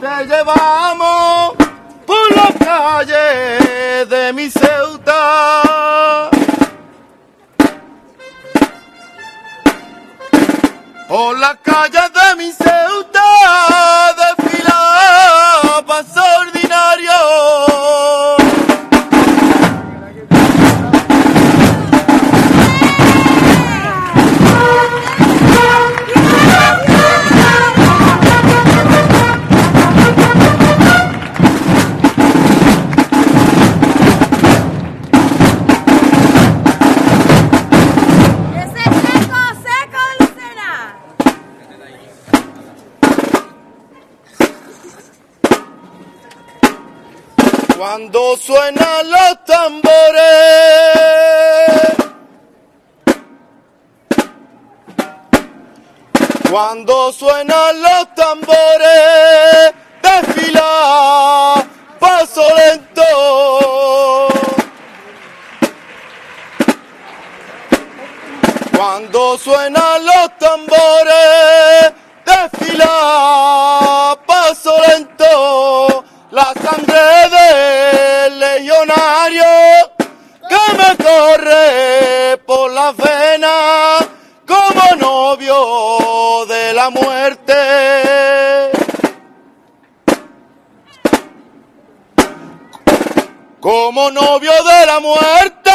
Te llevamos por la calle de mi Ceuta. Por la calle de mi Ceuta Cuando suenan los tambores, cuando suenan los tambores, desfila paso lento. Cuando suenan los tambores, desfila paso lento la sangre corre por la vena como novio de la muerte. Como novio de la muerte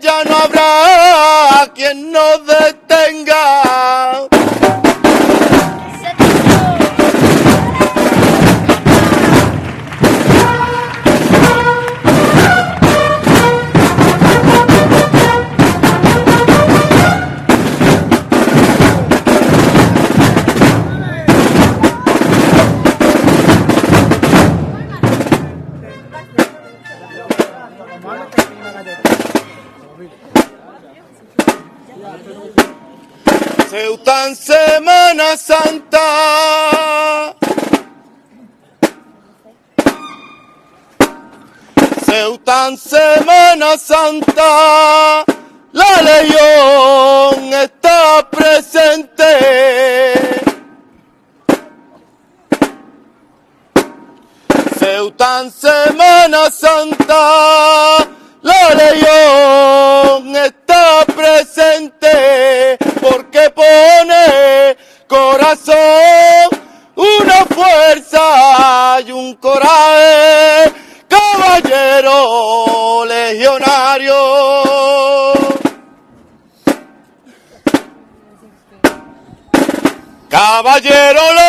ya no habrá quien nos detenga. Ceuta en Semana Santa. Ceuta en Semana Santa. La legión está presente. Ceuta en Semana Santa. Corazón, una fuerza y un coraje, caballero legionario. Caballero legionario.